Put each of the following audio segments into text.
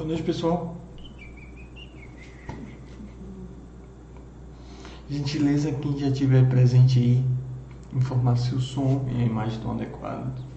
Boa noite, pessoal. Gentileza, quem já estiver presente aí, informar se o som e a imagem estão adequados.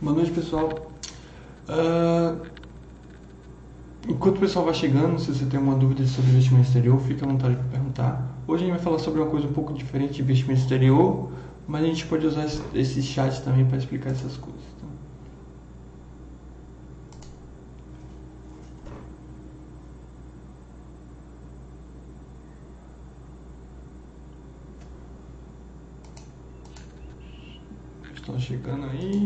Boa noite, pessoal. Uh, enquanto o pessoal vai chegando, se você tem uma dúvida sobre investimento exterior, fique à vontade para perguntar. Hoje a gente vai falar sobre uma coisa um pouco diferente de investimento exterior, mas a gente pode usar esse chat também para explicar essas coisas. Tá? Estão chegando aí.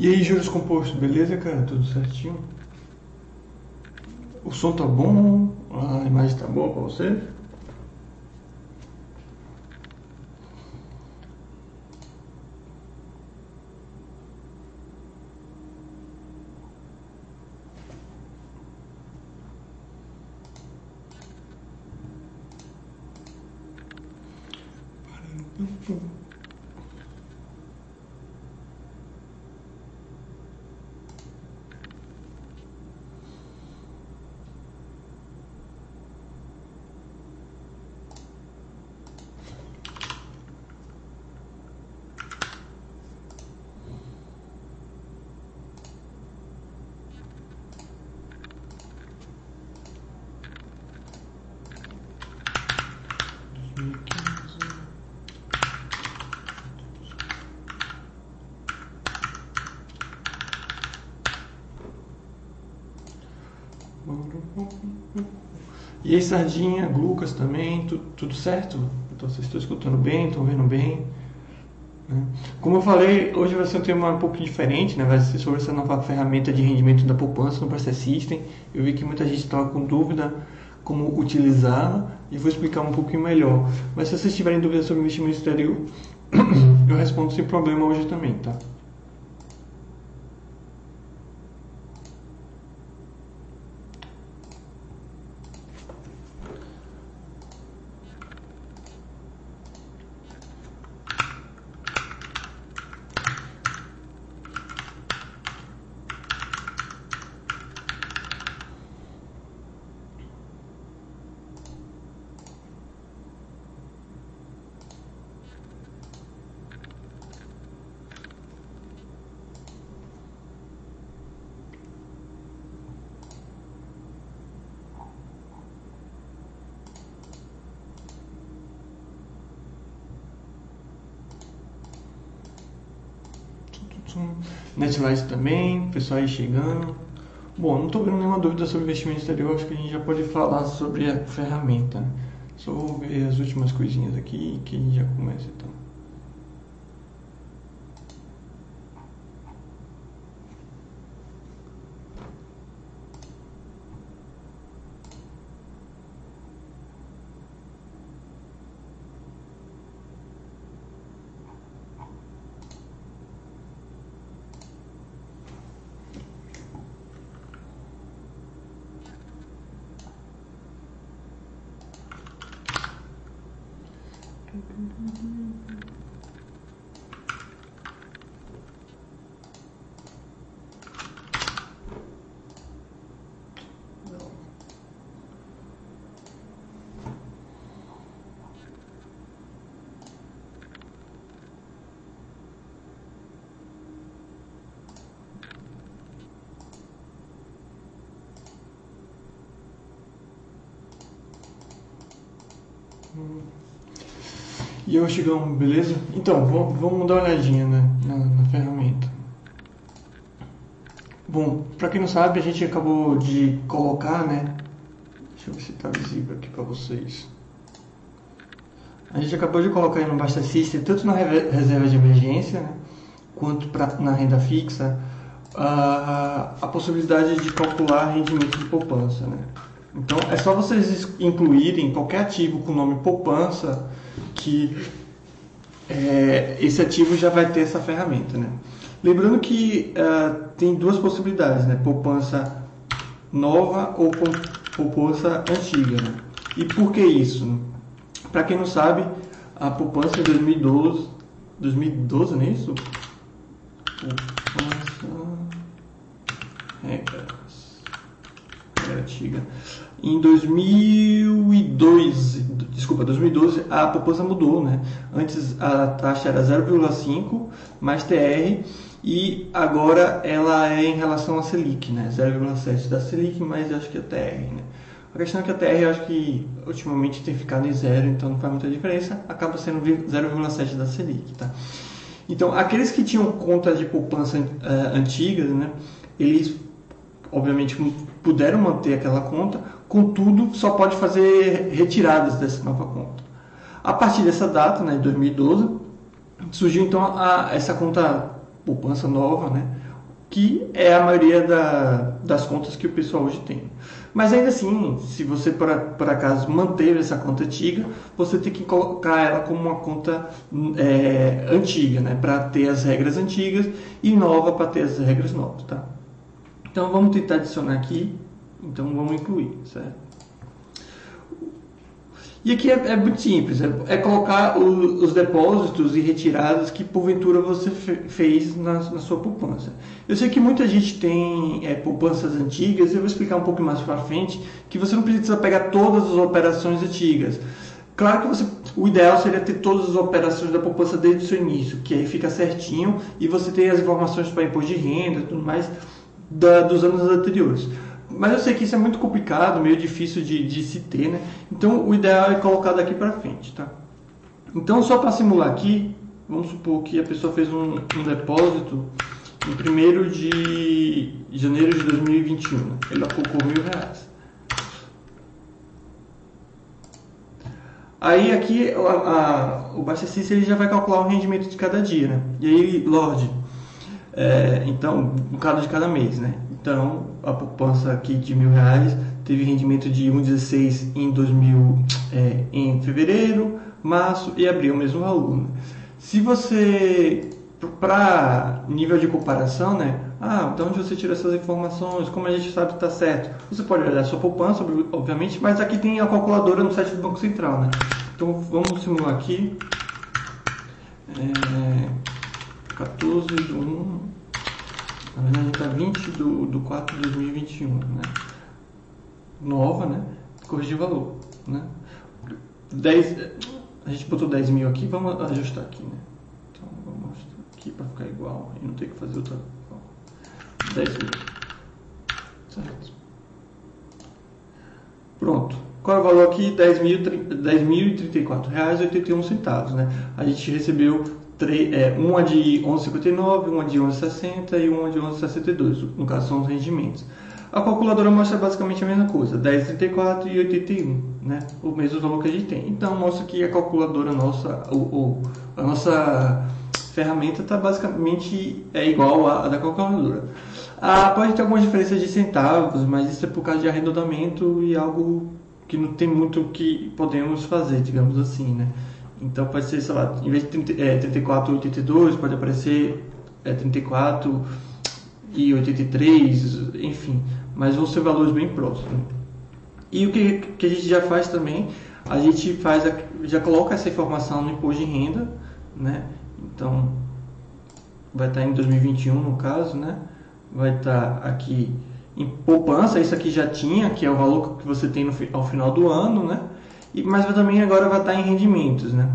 E aí, juros compostos, beleza, cara? Tudo certinho? O som tá bom? A imagem tá boa para você? E aí, Sardinha, Lucas também, tu, tudo certo? Então, vocês estão escutando bem, estão vendo bem? Né? Como eu falei, hoje vai ser um tema um pouco diferente, né? vai ser sobre essa nova ferramenta de rendimento da poupança no Process System. Eu vi que muita gente estava com dúvida como utilizá-la e vou explicar um pouquinho melhor. Mas se vocês tiverem dúvidas sobre investimento exterior, eu respondo sem problema hoje também, tá? Pessoal aí chegando. Bom, não estou vendo nenhuma dúvida sobre investimento exterior, acho que a gente já pode falar sobre a ferramenta. Né? Só vou ver as últimas coisinhas aqui que a gente já começa então. Chegamos, beleza? Então, vamos dar uma olhadinha né, na, na ferramenta. Bom, para quem não sabe, a gente acabou de colocar, né? Deixa eu ver se está visível aqui para vocês. A gente acabou de colocar no Basta System, tanto na reserva de emergência, né, quanto pra, na renda fixa, a, a possibilidade de calcular rendimento de poupança, né? Então é só vocês incluírem qualquer ativo com o nome poupança que é, esse ativo já vai ter essa ferramenta. Né? Lembrando que uh, tem duas possibilidades, né? poupança nova ou poupança antiga. Né? E por que isso? Para quem não sabe, a poupança em 2012, 2012 não é isso? Poupança regras é antiga. Em 2002, desculpa, 2012, a poupança mudou, né? Antes a taxa era 0,5 mais TR e agora ela é em relação à Selic, né? 0,7 da Selic mais acho que a TR, né? A questão é que a TR acho que ultimamente tem ficado em zero, então não faz muita diferença, acaba sendo 0,7 da Selic, tá? Então, aqueles que tinham conta de poupança uh, antigas, né? Eles obviamente puderam manter aquela conta, contudo só pode fazer retiradas dessa nova conta. A partir dessa data, né, 2012, surgiu então a, essa conta poupança nova, né, que é a maioria da, das contas que o pessoal hoje tem. Mas ainda assim, se você por, por acaso manteve essa conta antiga, você tem que colocar ela como uma conta é, antiga, né? Para ter as regras antigas e nova para ter as regras novas, tá? Então vamos tentar adicionar aqui. Então vamos incluir, certo? E aqui é, é muito simples, é, é colocar o, os depósitos e retiradas que porventura você fe, fez na, na, sua poupança. Eu sei que muita gente tem é, poupanças antigas, eu vou explicar um pouco mais para frente, que você não precisa pegar todas as operações antigas. Claro que você, o ideal seria ter todas as operações da poupança desde o seu início, que aí fica certinho e você tem as informações para imposto de renda e tudo mais da, dos anos anteriores. Mas eu sei que isso é muito complicado, meio difícil de, de se ter, né? Então o ideal é colocar daqui para frente, tá? Então só para simular aqui, vamos supor que a pessoa fez um, um depósito em 1 de janeiro de 2021, né? ele aplicou mil reais. Aí aqui a, a, o Baixa ele já vai calcular o rendimento de cada dia, né? E aí, Lorde, é, então, um cada de cada mês, né? Então, a poupança aqui de mil reais teve rendimento de 1,16 em 2000, é, em fevereiro, março e abril, o mesmo valor. Né? Se você, para nível de comparação, né? Ah, de onde você tira essas informações? Como a gente sabe que está certo? Você pode olhar sua poupança, obviamente, mas aqui tem a calculadora no site do Banco Central, né? Então, vamos simular aqui. É, 14 de 1 na verdade está 20 do, do 4 de 2021, né? Nova, né? Corrigir valor, né? 10, a gente botou 10 mil aqui, vamos ajustar aqui, né? Então vamos ajustar aqui para ficar igual e não ter que fazer outra. 10 mil. Certo. Pronto. Qual é o valor aqui? R$ 10.034,81, né? A gente recebeu é, uma de 11,59, uma de 11,60 e uma de 11,62. No caso, são os rendimentos. A calculadora mostra basicamente a mesma coisa, 10,34 e 81, né? O mesmo valor que a gente tem. Então, mostra que a calculadora nossa, ou, a nossa ferramenta está basicamente é igual à, da calculadora. Ah, pode ter algumas diferenças de centavos, mas isso é por causa de arredondamento e algo que não tem muito que podemos fazer, digamos assim, né? Então pode ser, sei lá, em vez de 30, é, 34 82, pode aparecer é, 34 e 83, enfim. Mas vão ser valores bem próximos. E o que, que a gente já faz também, a gente faz a, já coloca essa informação no imposto de renda, né? Então vai estar em 2021 no caso, né? Vai estar aqui em poupança, isso aqui já tinha, que é o valor que você tem no, ao final do ano, né? E, mas também agora vai estar em rendimentos, né?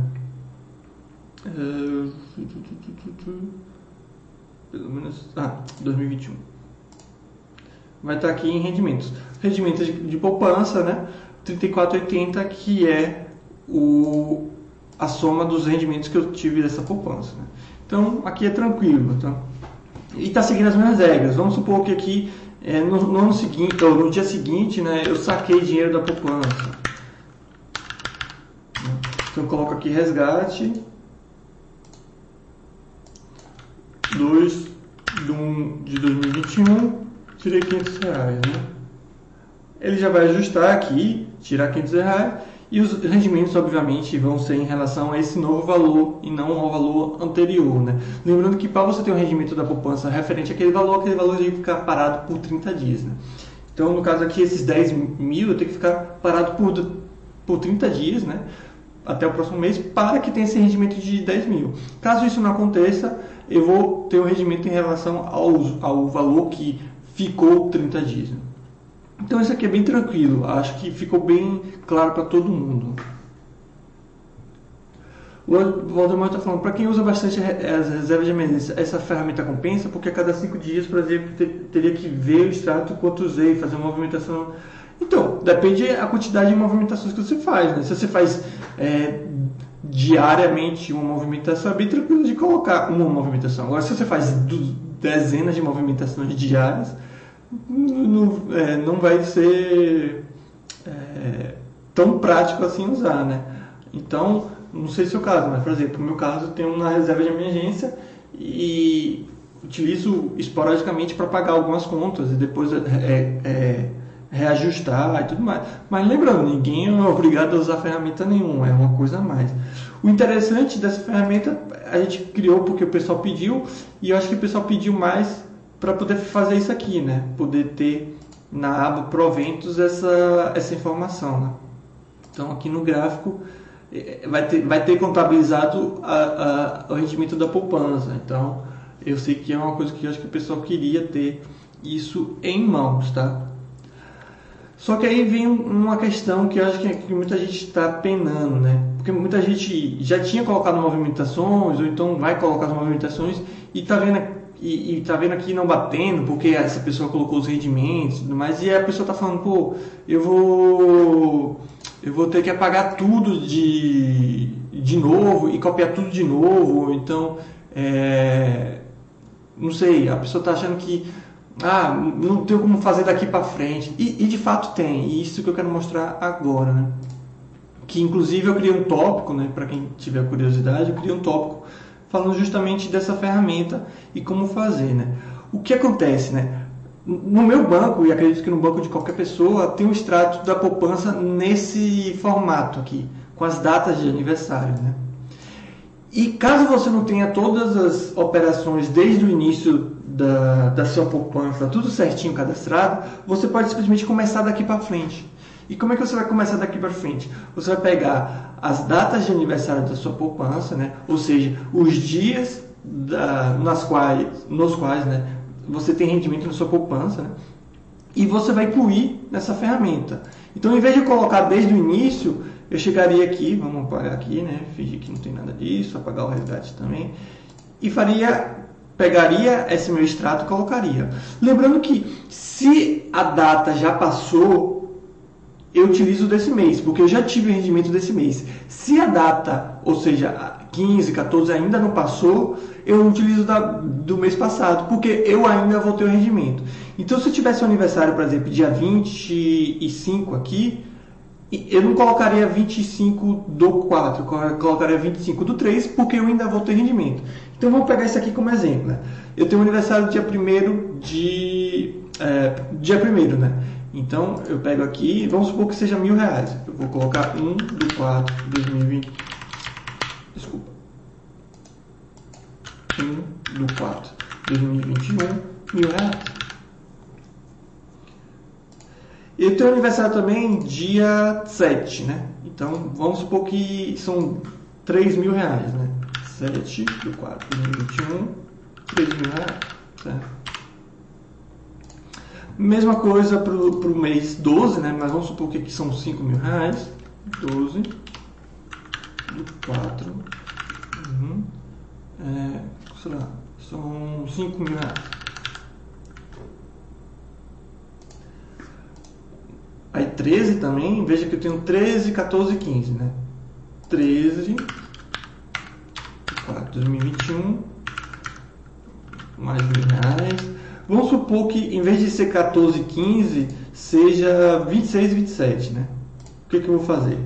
Pelo menos. Ah, 2021. Vai estar aqui em rendimentos. Rendimentos de, de poupança, né? 34,80 que é o, a soma dos rendimentos que eu tive dessa poupança. Né? Então aqui é tranquilo. Tá? E está seguindo as mesmas regras. Vamos supor que aqui é, no, no, ano seguinte, ou no dia seguinte, né, eu saquei dinheiro da poupança. Então eu coloco aqui resgate 2 de, 1 de 2021, tirei 500 reais, né? Ele já vai ajustar aqui, tirar 500 reais e os rendimentos, obviamente, vão ser em relação a esse novo valor e não ao valor anterior, né? Lembrando que para você ter um rendimento da poupança referente àquele valor, aquele valor tem que ficar parado por 30 dias, né? Então, no caso aqui, esses 10 mil eu tenho que ficar parado por, por 30 dias, né? Até o próximo mês para que tenha esse rendimento de 10 mil. Caso isso não aconteça, eu vou ter um rendimento em relação ao, ao valor que ficou 30 dias. Então isso aqui é bem tranquilo, acho que ficou bem claro para todo mundo. O Valdemar está falando, para quem usa bastante as reservas de emergência, essa ferramenta compensa, porque a cada 5 dias, por exemplo, teria que ver o extrato quanto usei, fazer uma movimentação então, depende da quantidade de movimentações que você faz. Né? Se você faz é, diariamente uma movimentação, é bem tranquilo de colocar uma movimentação. Agora, se você faz dezenas de movimentações diárias, não, é, não vai ser é, tão prático assim usar, né? Então, não sei se é o caso, mas, por exemplo, no meu caso, eu tenho uma reserva de emergência e utilizo esporadicamente para pagar algumas contas e depois é, é, reajustar e tudo mais. Mas lembrando, ninguém é obrigado a usar ferramenta nenhuma, é uma coisa a mais. O interessante dessa ferramenta a gente criou porque o pessoal pediu e eu acho que o pessoal pediu mais para poder fazer isso aqui, né? Poder ter na aba proventos essa, essa informação. Né? Então aqui no gráfico é, vai ter, vai ter contabilizado a, a, o rendimento da poupança. Então eu sei que é uma coisa que eu acho que o pessoal queria ter isso em mãos, tá? Só que aí vem uma questão que eu acho que muita gente está penando, né? Porque muita gente já tinha colocado movimentações, ou então vai colocar as movimentações e está vendo, e, e tá vendo aqui não batendo, porque essa pessoa colocou os rendimentos e tudo mais, e a pessoa está falando, pô, eu vou. Eu vou ter que apagar tudo de, de novo e copiar tudo de novo, então. É, não sei, a pessoa está achando que ah, não tem como fazer daqui para frente. E, e, de fato tem, e isso que eu quero mostrar agora, né? Que inclusive eu criei um tópico, né? Para quem tiver curiosidade, eu criei um tópico falando justamente dessa ferramenta e como fazer, né? O que acontece, né? No meu banco, e acredito que no banco de qualquer pessoa, tem um extrato da poupança nesse formato aqui, com as datas de aniversário, né? E caso você não tenha todas as operações desde o início da, da sua poupança, tudo certinho cadastrado, você pode simplesmente começar daqui para frente. E como é que você vai começar daqui para frente? Você vai pegar as datas de aniversário da sua poupança, né? ou seja, os dias da, nas quais, nos quais né, você tem rendimento na sua poupança, né? e você vai incluir nessa ferramenta. Então, em vez de colocar desde o início, eu chegaria aqui, vamos apagar aqui, né? Fingir que não tem nada disso, apagar o resgate também. E faria, pegaria esse meu extrato e colocaria. Lembrando que se a data já passou, eu utilizo desse mês, porque eu já tive o rendimento desse mês. Se a data, ou seja, 15, 14 ainda não passou, eu utilizo da, do mês passado, porque eu ainda vou ter o rendimento. Então, se eu tivesse um aniversário, por exemplo, dia 25 aqui, eu não colocaria 25 do 4, eu colocaria 25 do 3, porque eu ainda vou ter rendimento. Então vamos pegar isso aqui como exemplo. Né? Eu tenho um aniversário dia 1 de. É, dia 1 né? Então eu pego aqui, vamos supor que seja mil reais. Eu vou colocar 1 do 4 de 2020. Desculpa. 1 do 4 de 2021, mil reais. Eu tenho aniversário também dia 7, né? Então, vamos supor que são 3 mil reais, né? 7 do 4 de 2021, 3 mil reais, certo? Mesma coisa para o mês 12, né? Mas vamos supor que aqui são 5 mil reais. 12 do 4. Uhum. É, sei lá, são 5 mil reais. Aí 13 também, veja que eu tenho 13, 14 15, né? 13, 4, 2021, mais mil reais. Vamos supor que em vez de ser 14, 15, seja 26, 27, né? O que, que eu vou fazer?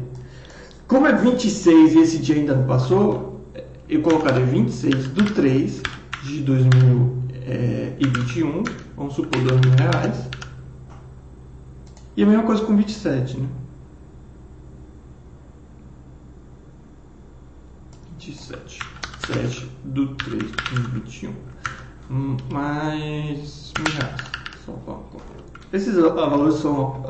Como é 26 e esse dia ainda não passou, eu colocarei 26 do 3 de 2021, vamos supor 2 mil reais e a mesma coisa com 27, né? 27. 7 do 3 de 21. Hum, mais mil reais. Esses valores são,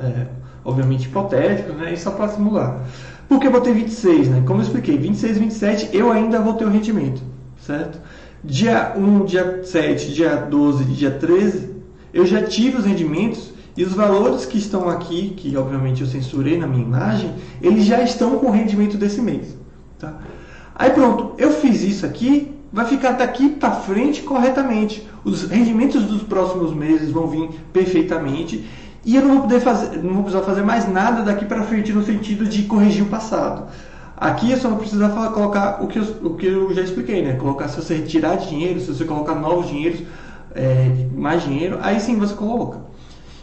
é, obviamente, hipotéticos, né? E só para simular. Porque eu vou ter 26, né? Como eu expliquei, 26 e 27 eu ainda vou ter o rendimento, certo? Dia 1, dia 7, dia 12 e dia 13, eu já tive os rendimentos e os valores que estão aqui, que obviamente eu censurei na minha imagem, eles já estão com o rendimento desse mês. Tá? Aí pronto, eu fiz isso aqui, vai ficar daqui para frente corretamente. Os rendimentos dos próximos meses vão vir perfeitamente e eu não vou poder fazer, não vou precisar fazer mais nada daqui para frente no sentido de corrigir o passado. Aqui eu só vou precisar falar, colocar o que, eu, o que eu já expliquei, né? Colocar se você retirar dinheiro, se você colocar novos dinheiros, é, mais dinheiro, aí sim você coloca.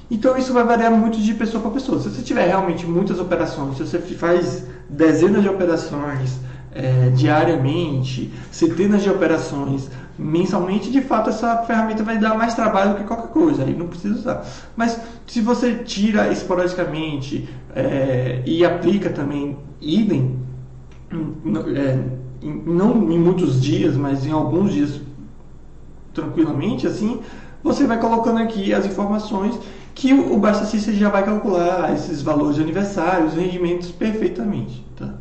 Então isso vai variar muito de pessoa para pessoa. Se você tiver realmente muitas operações, se você faz dezenas de operações é, diariamente, centenas de operações mensalmente, de fato essa ferramenta vai dar mais trabalho do que qualquer coisa, aí não precisa usar. Mas se você tira esporadicamente é, e aplica também idem, é, não em muitos dias, mas em alguns dias tranquilamente, assim, você vai colocando aqui as informações que o Basta System já vai calcular esses valores de aniversário, os rendimentos perfeitamente. Tá?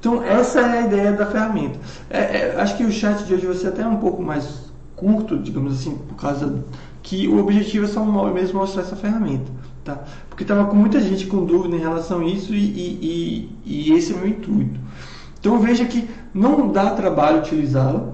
Então, essa é a ideia da ferramenta. É, é, acho que o chat de hoje vai ser até um pouco mais curto, digamos assim, por causa que o objetivo é só mesmo mostrar essa ferramenta. Tá? Porque estava com muita gente com dúvida em relação a isso e, e, e, e esse é o meu intuito. Então veja que não dá trabalho utilizá-la,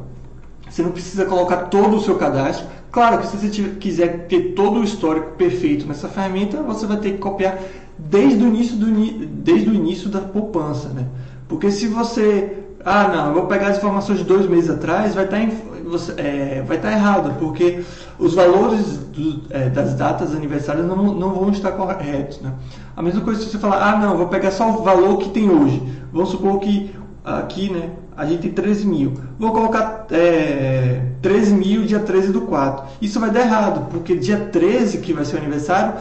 você não precisa colocar todo o seu cadastro. Claro que se você tiver, quiser ter todo o histórico perfeito nessa ferramenta, você vai ter que copiar desde o início, do, desde o início da poupança. Né? Porque se você. Ah, não, eu vou pegar as informações de dois meses atrás, vai estar, tá você, é, vai estar tá errado, porque os valores do, é, das datas aniversárias não, não vão estar corretos. Né? A mesma coisa se você falar, ah, não, vou pegar só o valor que tem hoje. Vamos supor que aqui, né, a gente tem 13 mil. Vou colocar é, 13 mil dia 13 do 4. Isso vai dar errado, porque dia 13, que vai ser o aniversário,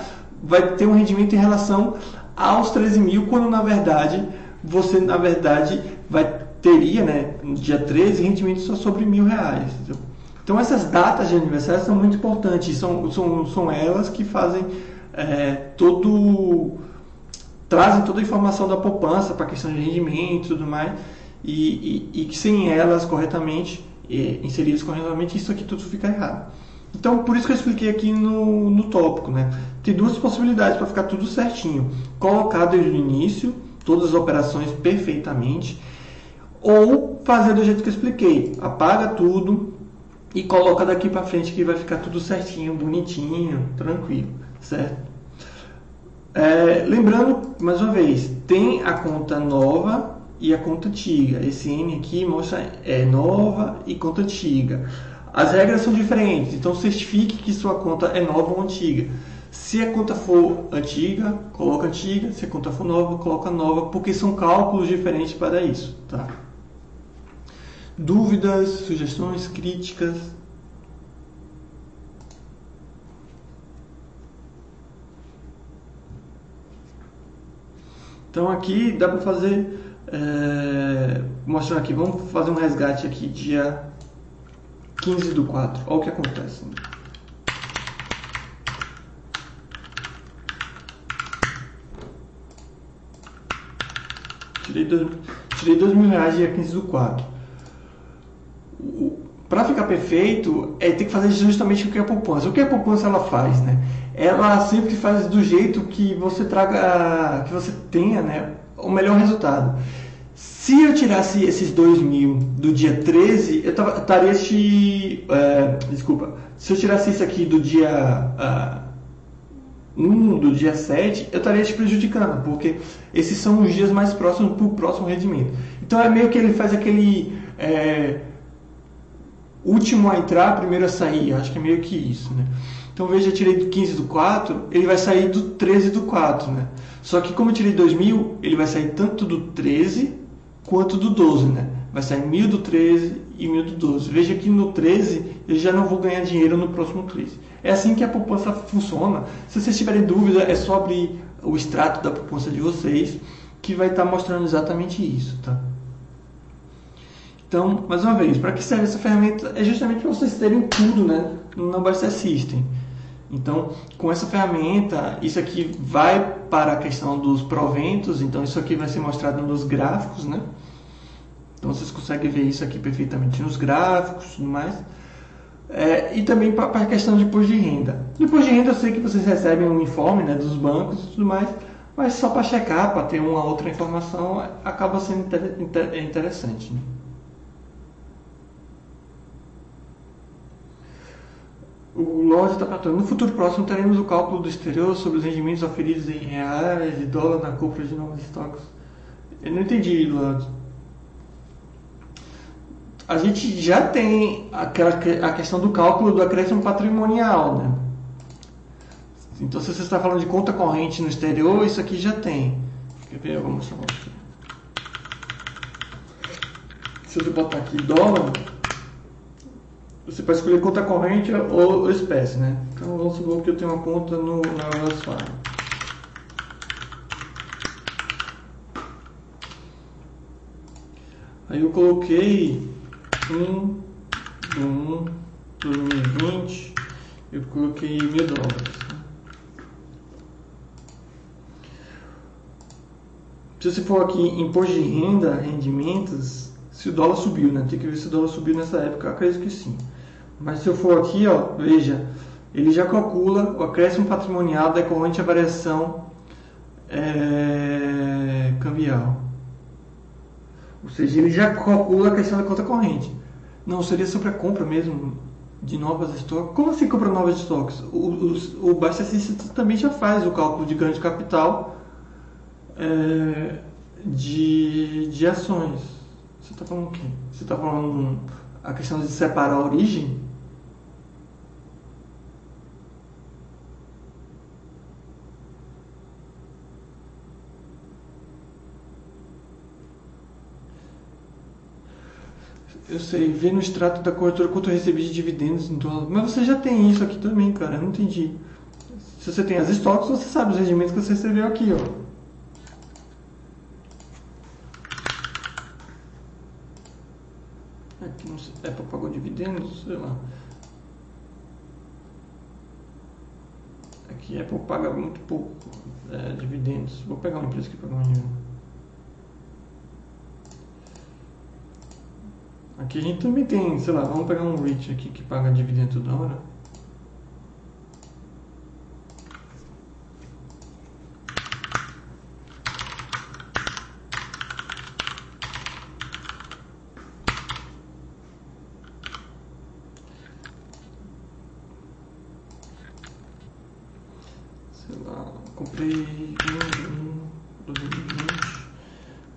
vai ter um rendimento em relação aos 13 mil, quando na verdade você na verdade vai teria, né, no dia 13, rendimento só sobre mil reais. Então essas datas de aniversário são muito importantes, são, são, são elas que fazem é, todo trazem toda a informação da poupança para a questão de rendimento e tudo mais, e, e, e sem elas corretamente, e, inseridas corretamente, isso aqui tudo fica errado. Então, por isso que eu expliquei aqui no, no tópico, né? Tem duas possibilidades para ficar tudo certinho. Colocar desde o início, todas as operações perfeitamente, ou fazer do jeito que eu expliquei. Apaga tudo e coloca daqui para frente que vai ficar tudo certinho, bonitinho, tranquilo, certo? É, lembrando, mais uma vez, tem a conta nova e a conta antiga. Esse N aqui mostra é nova e conta antiga. As regras são diferentes, então certifique que sua conta é nova ou antiga. Se a conta for antiga, coloca antiga. Se a conta for nova, coloca nova, porque são cálculos diferentes para isso. Tá? Dúvidas, sugestões, críticas? Então aqui dá para fazer, é, mostrar aqui, vamos fazer um resgate aqui dia 15 do 4, olha o que acontece. Tirei dois, tirei dois mil reais dia 15 do 4. Para ficar perfeito, é ter que fazer justamente o que a poupança. O que a poupança ela faz, né? Ela sempre faz do jeito que você traga, que você tenha, né, o melhor resultado. Se eu tirasse esses 2 mil do dia 13, eu estaria este. É, desculpa. Se eu tirasse isso aqui do dia uh, 1, do dia 7, eu estaria te prejudicando, porque esses são os dias mais próximos para o próximo rendimento. Então é meio que ele faz aquele. É, último a entrar, primeiro a sair. Acho que é meio que isso, né? Então veja, eu tirei do 15 do 4, ele vai sair do 13 do 4, né? Só que como eu tirei 2000, ele vai sair tanto do 13 quanto do 12, né? Vai sair 1000 do 13 e 1000 do 12. Veja que no 13 eu já não vou ganhar dinheiro no próximo 13. É assim que a poupança funciona. Se vocês tiverem dúvida, é só abrir o extrato da poupança de vocês, que vai estar mostrando exatamente isso, tá? Então, mais uma vez, para que serve essa ferramenta? É justamente para vocês terem tudo né, no Number System. Então, com essa ferramenta, isso aqui vai para a questão dos proventos, então isso aqui vai ser mostrado nos gráficos, né? Então vocês conseguem ver isso aqui perfeitamente nos gráficos e tudo mais. É, e também para a questão de imposto de renda. Imposto de renda eu sei que vocês recebem um informe né, dos bancos e tudo mais, mas só para checar, para ter uma outra informação, acaba sendo interessante. Né? O Lorde está perguntando, no futuro próximo teremos o cálculo do exterior sobre os rendimentos oferidos em reais e dólar na compra de novos estoques. Eu não entendi, Lorde. A gente já tem aquela, a questão do cálculo do acréscimo patrimonial, né? Então, se você está falando de conta corrente no exterior, isso aqui já tem. Quer ver? Eu vou mostrar. Se eu botar aqui dólar, você pode escolher conta corrente ou espécie, né? Então vamos supor que eu tenho uma conta no, na Wells Fargo. Aí eu coloquei 1 do 1 2020, eu coloquei mil dólares. Né? Se você for aqui em imposto de renda, rendimentos, se o dólar subiu, né? Tem que ver se o dólar subiu nessa época, acredito que sim. Mas se eu for aqui, ó, veja, ele já calcula o acréscimo patrimonial decorrente à variação é, cambial. Ou seja, ele já calcula a questão da conta corrente. Não, seria sobre a compra mesmo de novas estoques. Como assim compra novas estoques? O, o, o também já faz o cálculo de ganho de capital é, de, de ações. Você está falando o quê? Você está falando a questão de separar a origem? Eu sei, ver no extrato da corretora quanto eu recebi de dividendos em dólar. Mas você já tem isso aqui também, cara. Eu não entendi. Se você tem as estoques, você sabe os rendimentos que você recebeu aqui, ó. Aqui não sei, Apple pagou dividendos, sei lá. Aqui Apple paga muito pouco é, dividendos. Vou pegar uma empresa que paga dividendo. Aqui a gente também tem, sei lá, vamos pegar um REIT aqui que paga dividendo toda hora. Sei lá, comprei um, um 2020,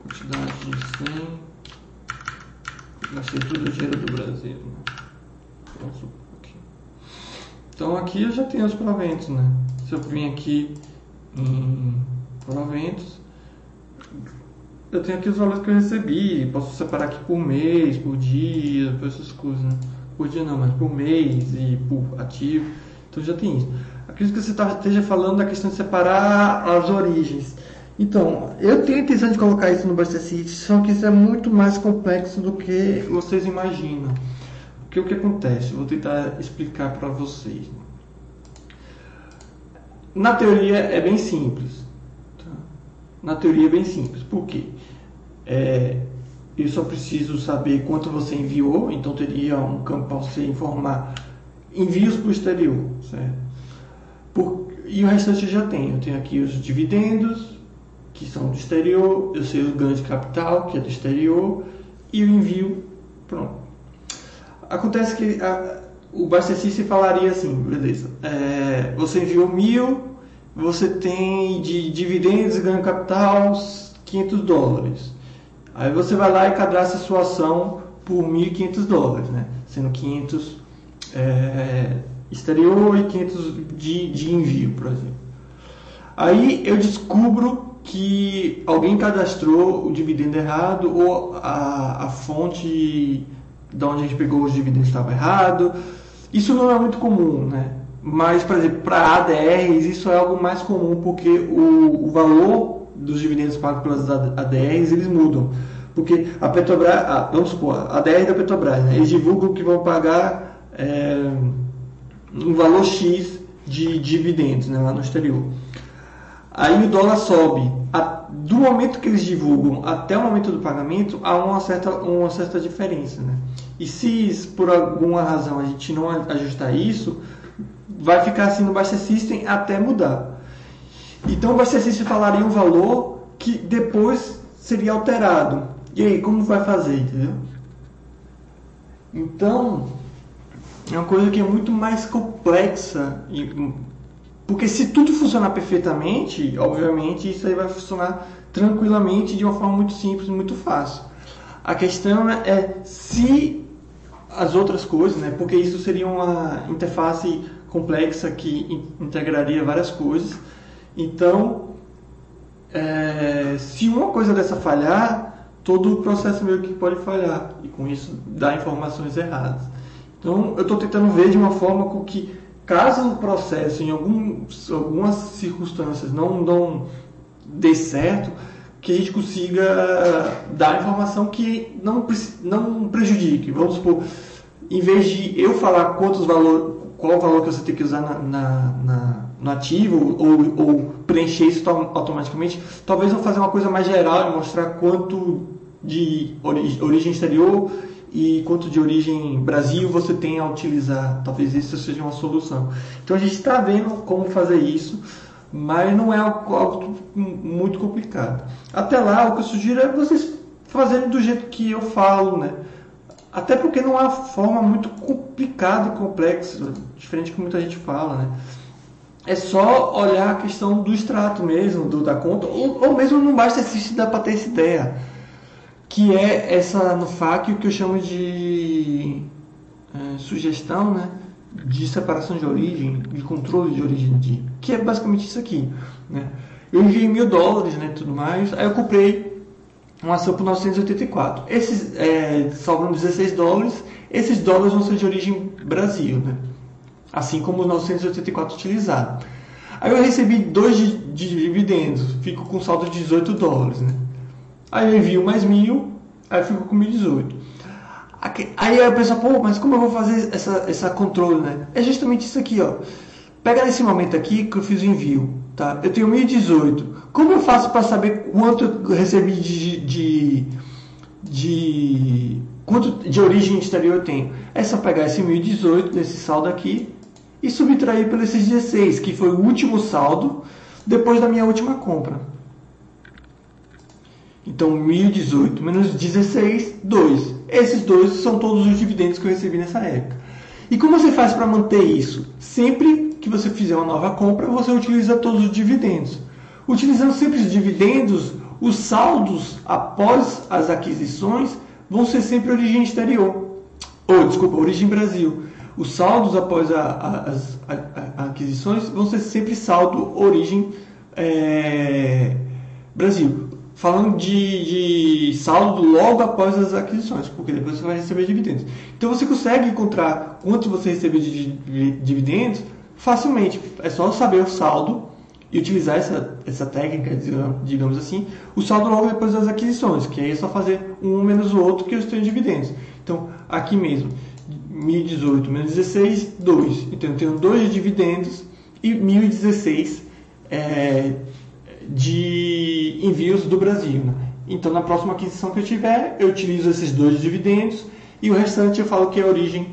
quantidade de 100. Gastei tudo o dinheiro do Brasil. Né? Então aqui eu já tenho os proventos, né? Se eu vim aqui em proventos, eu tenho aqui os valores que eu recebi. Posso separar aqui por mês, por dia, por essas coisas, né? Por dia não, mas por mês e por ativo. Então já tem isso. Acredito que você tá, esteja falando da questão de separar as origens. Então, eu tenho a intenção de colocar isso no Buster City, só que isso é muito mais complexo do que vocês imaginam. Porque o que acontece? Eu vou tentar explicar para vocês. Na teoria é bem simples. Tá? Na teoria é bem simples. Por quê? É, eu só preciso saber quanto você enviou, então teria um campo para você informar envios para o exterior, certo? Por, e o restante eu já tenho. Eu tenho aqui os dividendos, que são do exterior, eu sei o ganho de capital, que é do exterior, e o envio, pronto. Acontece que a, o Bastecice falaria assim, beleza, é, você enviou mil, você tem de dividendos e ganho capital 500 dólares. Aí você vai lá e cadastra sua ação por 1.500 dólares, né? Sendo 500 é, exterior e 500 de, de envio, por exemplo. Aí eu descubro que alguém cadastrou o dividendo errado ou a, a fonte de onde a gente pegou os dividendos estava errado. Isso não é muito comum, né? Mas, por exemplo, para ADRs isso é algo mais comum porque o, o valor dos dividendos pagos pelas ADRs eles mudam. Porque a Petrobras, ah, vamos supor, a ADR da Petrobras, né? eles divulgam que vão pagar é, um valor X de dividendos né, lá no exterior. Aí o dólar sobe. do momento que eles divulgam até o momento do pagamento, há uma certa, uma certa diferença. Né? E se por alguma razão a gente não ajustar isso, vai ficar assim no Baixa System até mudar. Então o Baixa System falaria um valor que depois seria alterado. E aí, como vai fazer, entendeu? Então, é uma coisa que é muito mais complexa e porque se tudo funcionar perfeitamente, obviamente isso aí vai funcionar tranquilamente de uma forma muito simples, muito fácil. A questão é se as outras coisas, né? Porque isso seria uma interface complexa que integraria várias coisas. Então, é, se uma coisa dessa falhar, todo o processo meio que pode falhar e com isso dar informações erradas. Então, eu estou tentando ver de uma forma com que, caso o processo, em algum, algumas circunstâncias, não, não dê certo, que a gente consiga dar informação que não, não prejudique. Vamos supor, em vez de eu falar quantos valor, qual o valor que você tem que usar na, na, na no ativo ou, ou, preencher isso automaticamente, talvez eu fazer uma coisa mais geral e mostrar quanto de ori origem exterior e quanto de origem Brasil você tem a utilizar. Talvez isso seja uma solução. Então a gente está vendo como fazer isso, mas não é algo muito complicado. Até lá, o que eu sugiro é vocês fazerem do jeito que eu falo, né? Até porque não uma forma muito complicada e complexa, diferente do que muita gente fala, né? É só olhar a questão do extrato mesmo, do, da conta, ou, ou mesmo no basta existe dá para ter essa ideia, que é essa no FAQ o que eu chamo de é, sugestão, né? De separação de origem, de controle de origem, de, que é basicamente isso aqui, né? Eu enviei mil dólares, né, tudo mais, aí eu comprei uma ação por 984. Esses é, sobram 16 dólares, esses dólares vão ser de origem Brasil, né? assim como os 984 utilizados. Aí eu recebi dois de, de dividendos, fico com saldo de 18 dólares. Né? Aí eu envio mais mil, aí eu fico com 1018. Aí a pessoa, pô, mas como eu vou fazer essa, essa controle, né? É justamente isso aqui, ó. Pega nesse momento aqui que eu fiz o envio, tá? Eu tenho 1018. Como eu faço para saber quanto eu recebi de, de, de, quanto de origem exterior eu tenho? É só pegar esse 1018 desse saldo aqui e subtrair pelos esses 16, que foi o último saldo depois da minha última compra. Então, 1018 menos 16, 2. Esses dois são todos os dividendos que eu recebi nessa época. E como você faz para manter isso? Sempre que você fizer uma nova compra, você utiliza todos os dividendos. Utilizando sempre os dividendos, os saldos após as aquisições vão ser sempre origem exterior. Ou, desculpa, origem Brasil. Os saldos após a, a, as a, aquisições vão ser sempre saldo origem é, Brasil. Falando de, de, saldo logo após as aquisições, porque depois você vai receber dividendos. Então você consegue encontrar quanto você recebeu de dividendos facilmente. É só saber o saldo e utilizar essa, essa técnica, digamos assim, o saldo logo depois das aquisições, que aí é só fazer um menos o outro que eu em dividendos. Então, aqui mesmo, 1018 menos 16, 2. Então eu tenho 2 de dividendos e 1016 é, de envios do Brasil. Né? Então na próxima aquisição que eu tiver, eu utilizo esses dois dividendos e o restante eu falo que é origem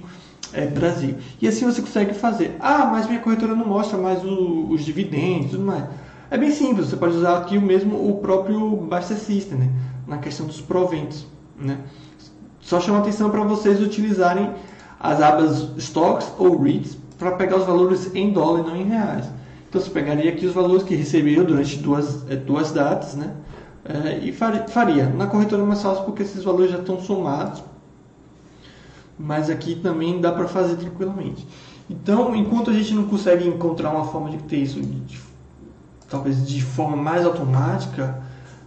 é, Brasil. E assim você consegue fazer. Ah, mas minha corretora não mostra mais o, os dividendos tudo mais. É bem simples, você pode usar aqui o mesmo o próprio Buster System, né? na questão dos proventos. Né? Só chama atenção para vocês utilizarem as abas Stocks ou REITs para pegar os valores em dólar e não em reais. Então você pegaria aqui os valores que recebeu durante duas, eh, duas datas, né? É, e faria. Na corretora mais fácil porque esses valores já estão somados, mas aqui também dá para fazer tranquilamente. Então, enquanto a gente não consegue encontrar uma forma de ter isso, de, talvez de forma mais automática,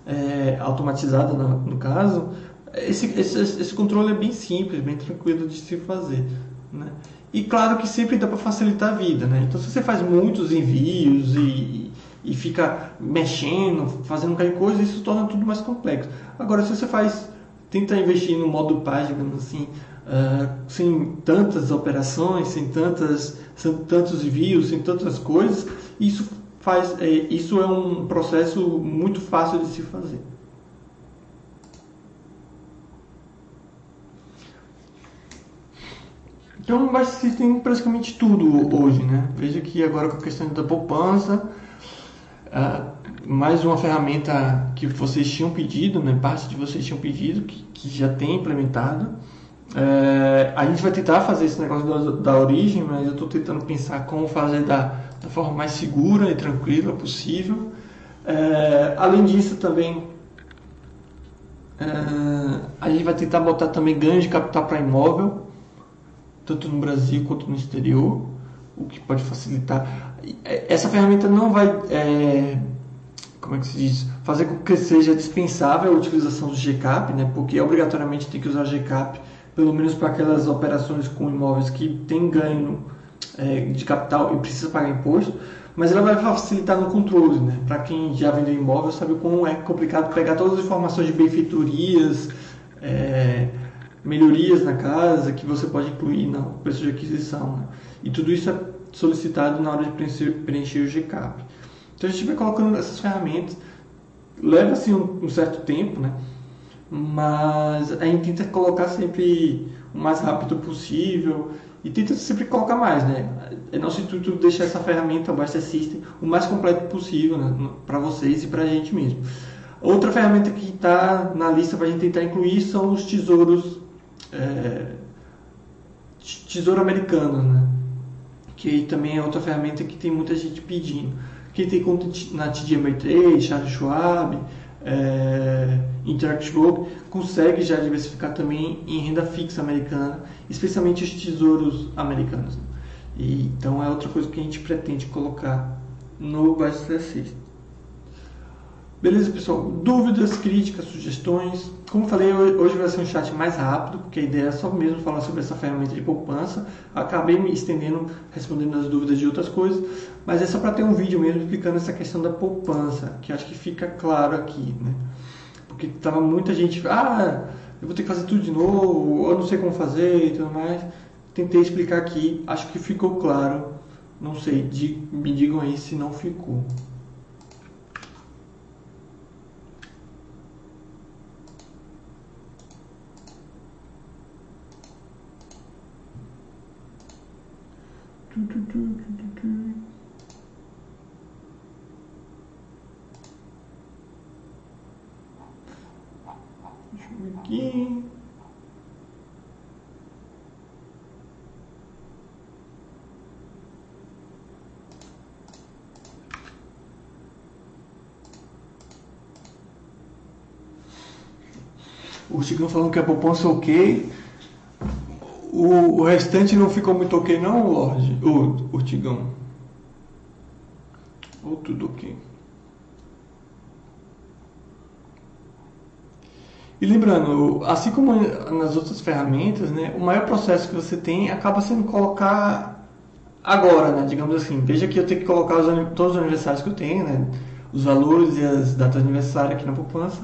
é, automatizada no, no caso, esse, esse, esse controle é bem simples, bem tranquilo de se fazer. Né? E claro que sempre dá para facilitar a vida. Né? Então, se você faz muitos envios e, e fica mexendo, fazendo qualquer coisa, isso torna tudo mais complexo. Agora, se você faz, tenta investir no modo digamos assim, uh, sem tantas operações, sem, tantas, sem tantos envios, sem tantas coisas, isso, faz, é, isso é um processo muito fácil de se fazer. Então, você tem praticamente tudo hoje, né? Veja que agora com a questão da poupança, uh, mais uma ferramenta que vocês tinham pedido, né? Parte de vocês tinham pedido, que, que já tem implementado. Uh, a gente vai tentar fazer esse negócio da, da origem, mas eu estou tentando pensar como fazer da, da, forma mais segura e tranquila possível. Uh, além disso, também a gente vai tentar botar também ganho de capital para imóvel tanto no Brasil quanto no exterior, o que pode facilitar. Essa ferramenta não vai, é, como é que se diz, fazer com que seja dispensável a utilização do GCAP, né? porque obrigatoriamente tem que usar GCAP pelo menos para aquelas operações com imóveis que tem ganho é, de capital e precisa pagar imposto, mas ela vai facilitar no controle, né? Para quem já vendeu imóvel sabe como é complicado pegar todas as informações de benfeitorias, é, melhorias na casa que você pode incluir no preço de aquisição, né? E tudo isso é solicitado na hora de preencher, preencher o GCAP. Então a gente vai colocando essas ferramentas, leva assim um, um certo tempo, né? Mas a gente tenta colocar sempre o mais rápido possível e tenta sempre colocar mais, né? É nosso intuito deixar essa ferramenta, o Basta System, o mais completo possível né? para vocês e para a gente mesmo. Outra ferramenta que está na lista para a gente tentar incluir são os tesouros, é, tesouro americano, né? Que também é outra ferramenta que tem muita gente pedindo. Quem tem conta na TD Ameritrade, Charles Schwab, é, Interactive consegue já diversificar também em renda fixa americana, especialmente os tesouros americanos. E, então é outra coisa que a gente pretende colocar no Basta System. Beleza, pessoal? Dúvidas, críticas, sugestões? Como falei, hoje vai ser um chat mais rápido, porque a ideia é só mesmo falar sobre essa ferramenta de poupança. Acabei me estendendo, respondendo as dúvidas de outras coisas, mas é só para ter um vídeo mesmo explicando essa questão da poupança, que acho que fica claro aqui, né? Porque tava muita gente, ah, eu vou ter que fazer tudo de novo, eu não sei como fazer e tudo mais. Tentei explicar aqui, acho que ficou claro. Não sei, me digam aí se não ficou. Deixa eu ver aqui. O Chicão falando que a poupança ok. O, o restante não ficou muito ok não, Lorde? O, o Tigão. Ou tudo ok. E lembrando, assim como nas outras ferramentas, né, o maior processo que você tem acaba sendo colocar agora, né, digamos assim. Veja que eu tenho que colocar os, todos os aniversários que eu tenho, né, os valores e as datas de aniversário aqui na poupança.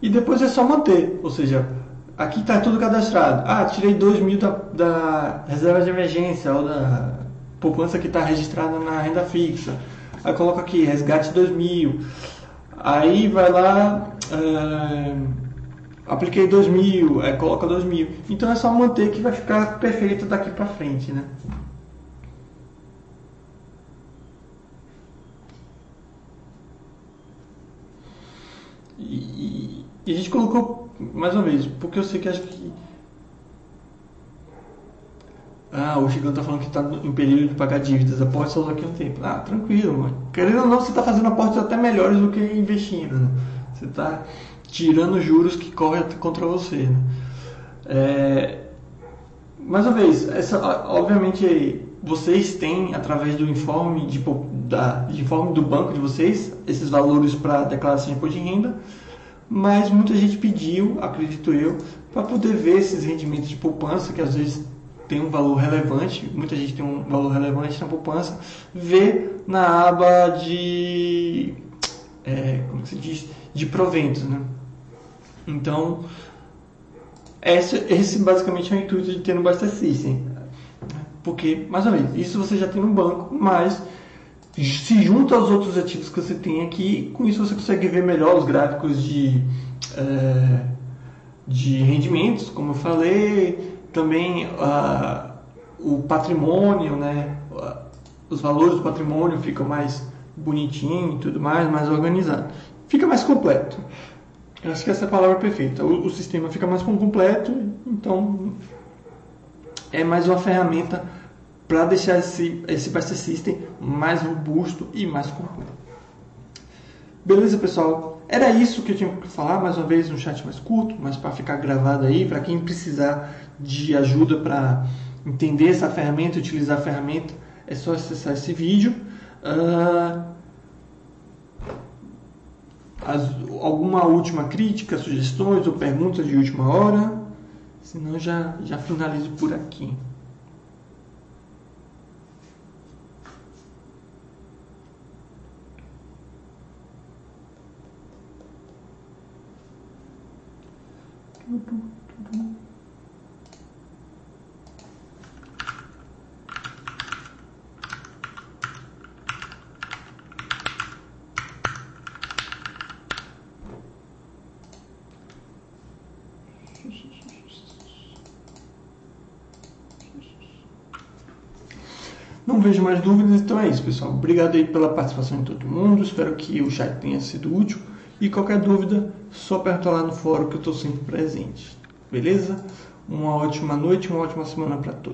E depois é só manter, ou seja, aqui está tudo cadastrado. Ah, tirei 2 mil da, da, reserva de emergência ou da poupança que está registrada na renda fixa. Aí coloca aqui, resgate 2 mil. Aí vai lá, é, apliquei 2 mil, aí coloca 2 mil. Então é só manter que vai ficar perfeito daqui para frente, né? E, a gente colocou mais uma vez, porque eu sei que acho que. Ah, o Chicão tá falando que está em período de pagar dívidas, aporte só daqui a um tempo. Ah, tranquilo, mano. Querendo ou não, você está fazendo aportes até melhores do que investindo. Né? Você está tirando juros que correm contra você. Né? É... Mais uma vez, essa, obviamente vocês têm, através do informe, de, da, de informe do banco de vocês, esses valores para declaração de imposto de renda mas muita gente pediu, acredito eu, para poder ver esses rendimentos de poupança, que às vezes tem um valor relevante, muita gente tem um valor relevante na poupança, ver na aba de, é, como se diz, de proventos, né? Então, esse, esse basicamente é o intuito de ter no Basta System. Porque, mais ou menos, isso você já tem no banco, mas se junta aos outros ativos que você tem aqui, com isso você consegue ver melhor os gráficos de, é, de rendimentos, como eu falei, também uh, o patrimônio, né, os valores do patrimônio ficam mais bonitinho e tudo mais, mais organizado. Fica mais completo. Eu acho que essa é a palavra perfeita. O, o sistema fica mais completo, então é mais uma ferramenta para deixar esse, esse Buster System mais robusto e mais completo. Beleza, pessoal? Era isso que eu tinha que falar, mais uma vez um chat mais curto, mas para ficar gravado aí, para quem precisar de ajuda para entender essa ferramenta, utilizar a ferramenta, é só acessar esse vídeo. Uh, as, alguma última crítica, sugestões ou perguntas de última hora? Senão já, já finalizo por aqui. Não vejo mais dúvidas, então é isso, pessoal. Obrigado aí pela participação de todo mundo. Espero que o chat tenha sido útil. E qualquer dúvida, só perguntar lá no fórum que eu estou sempre presente. Beleza? Uma ótima noite, uma ótima semana para todos.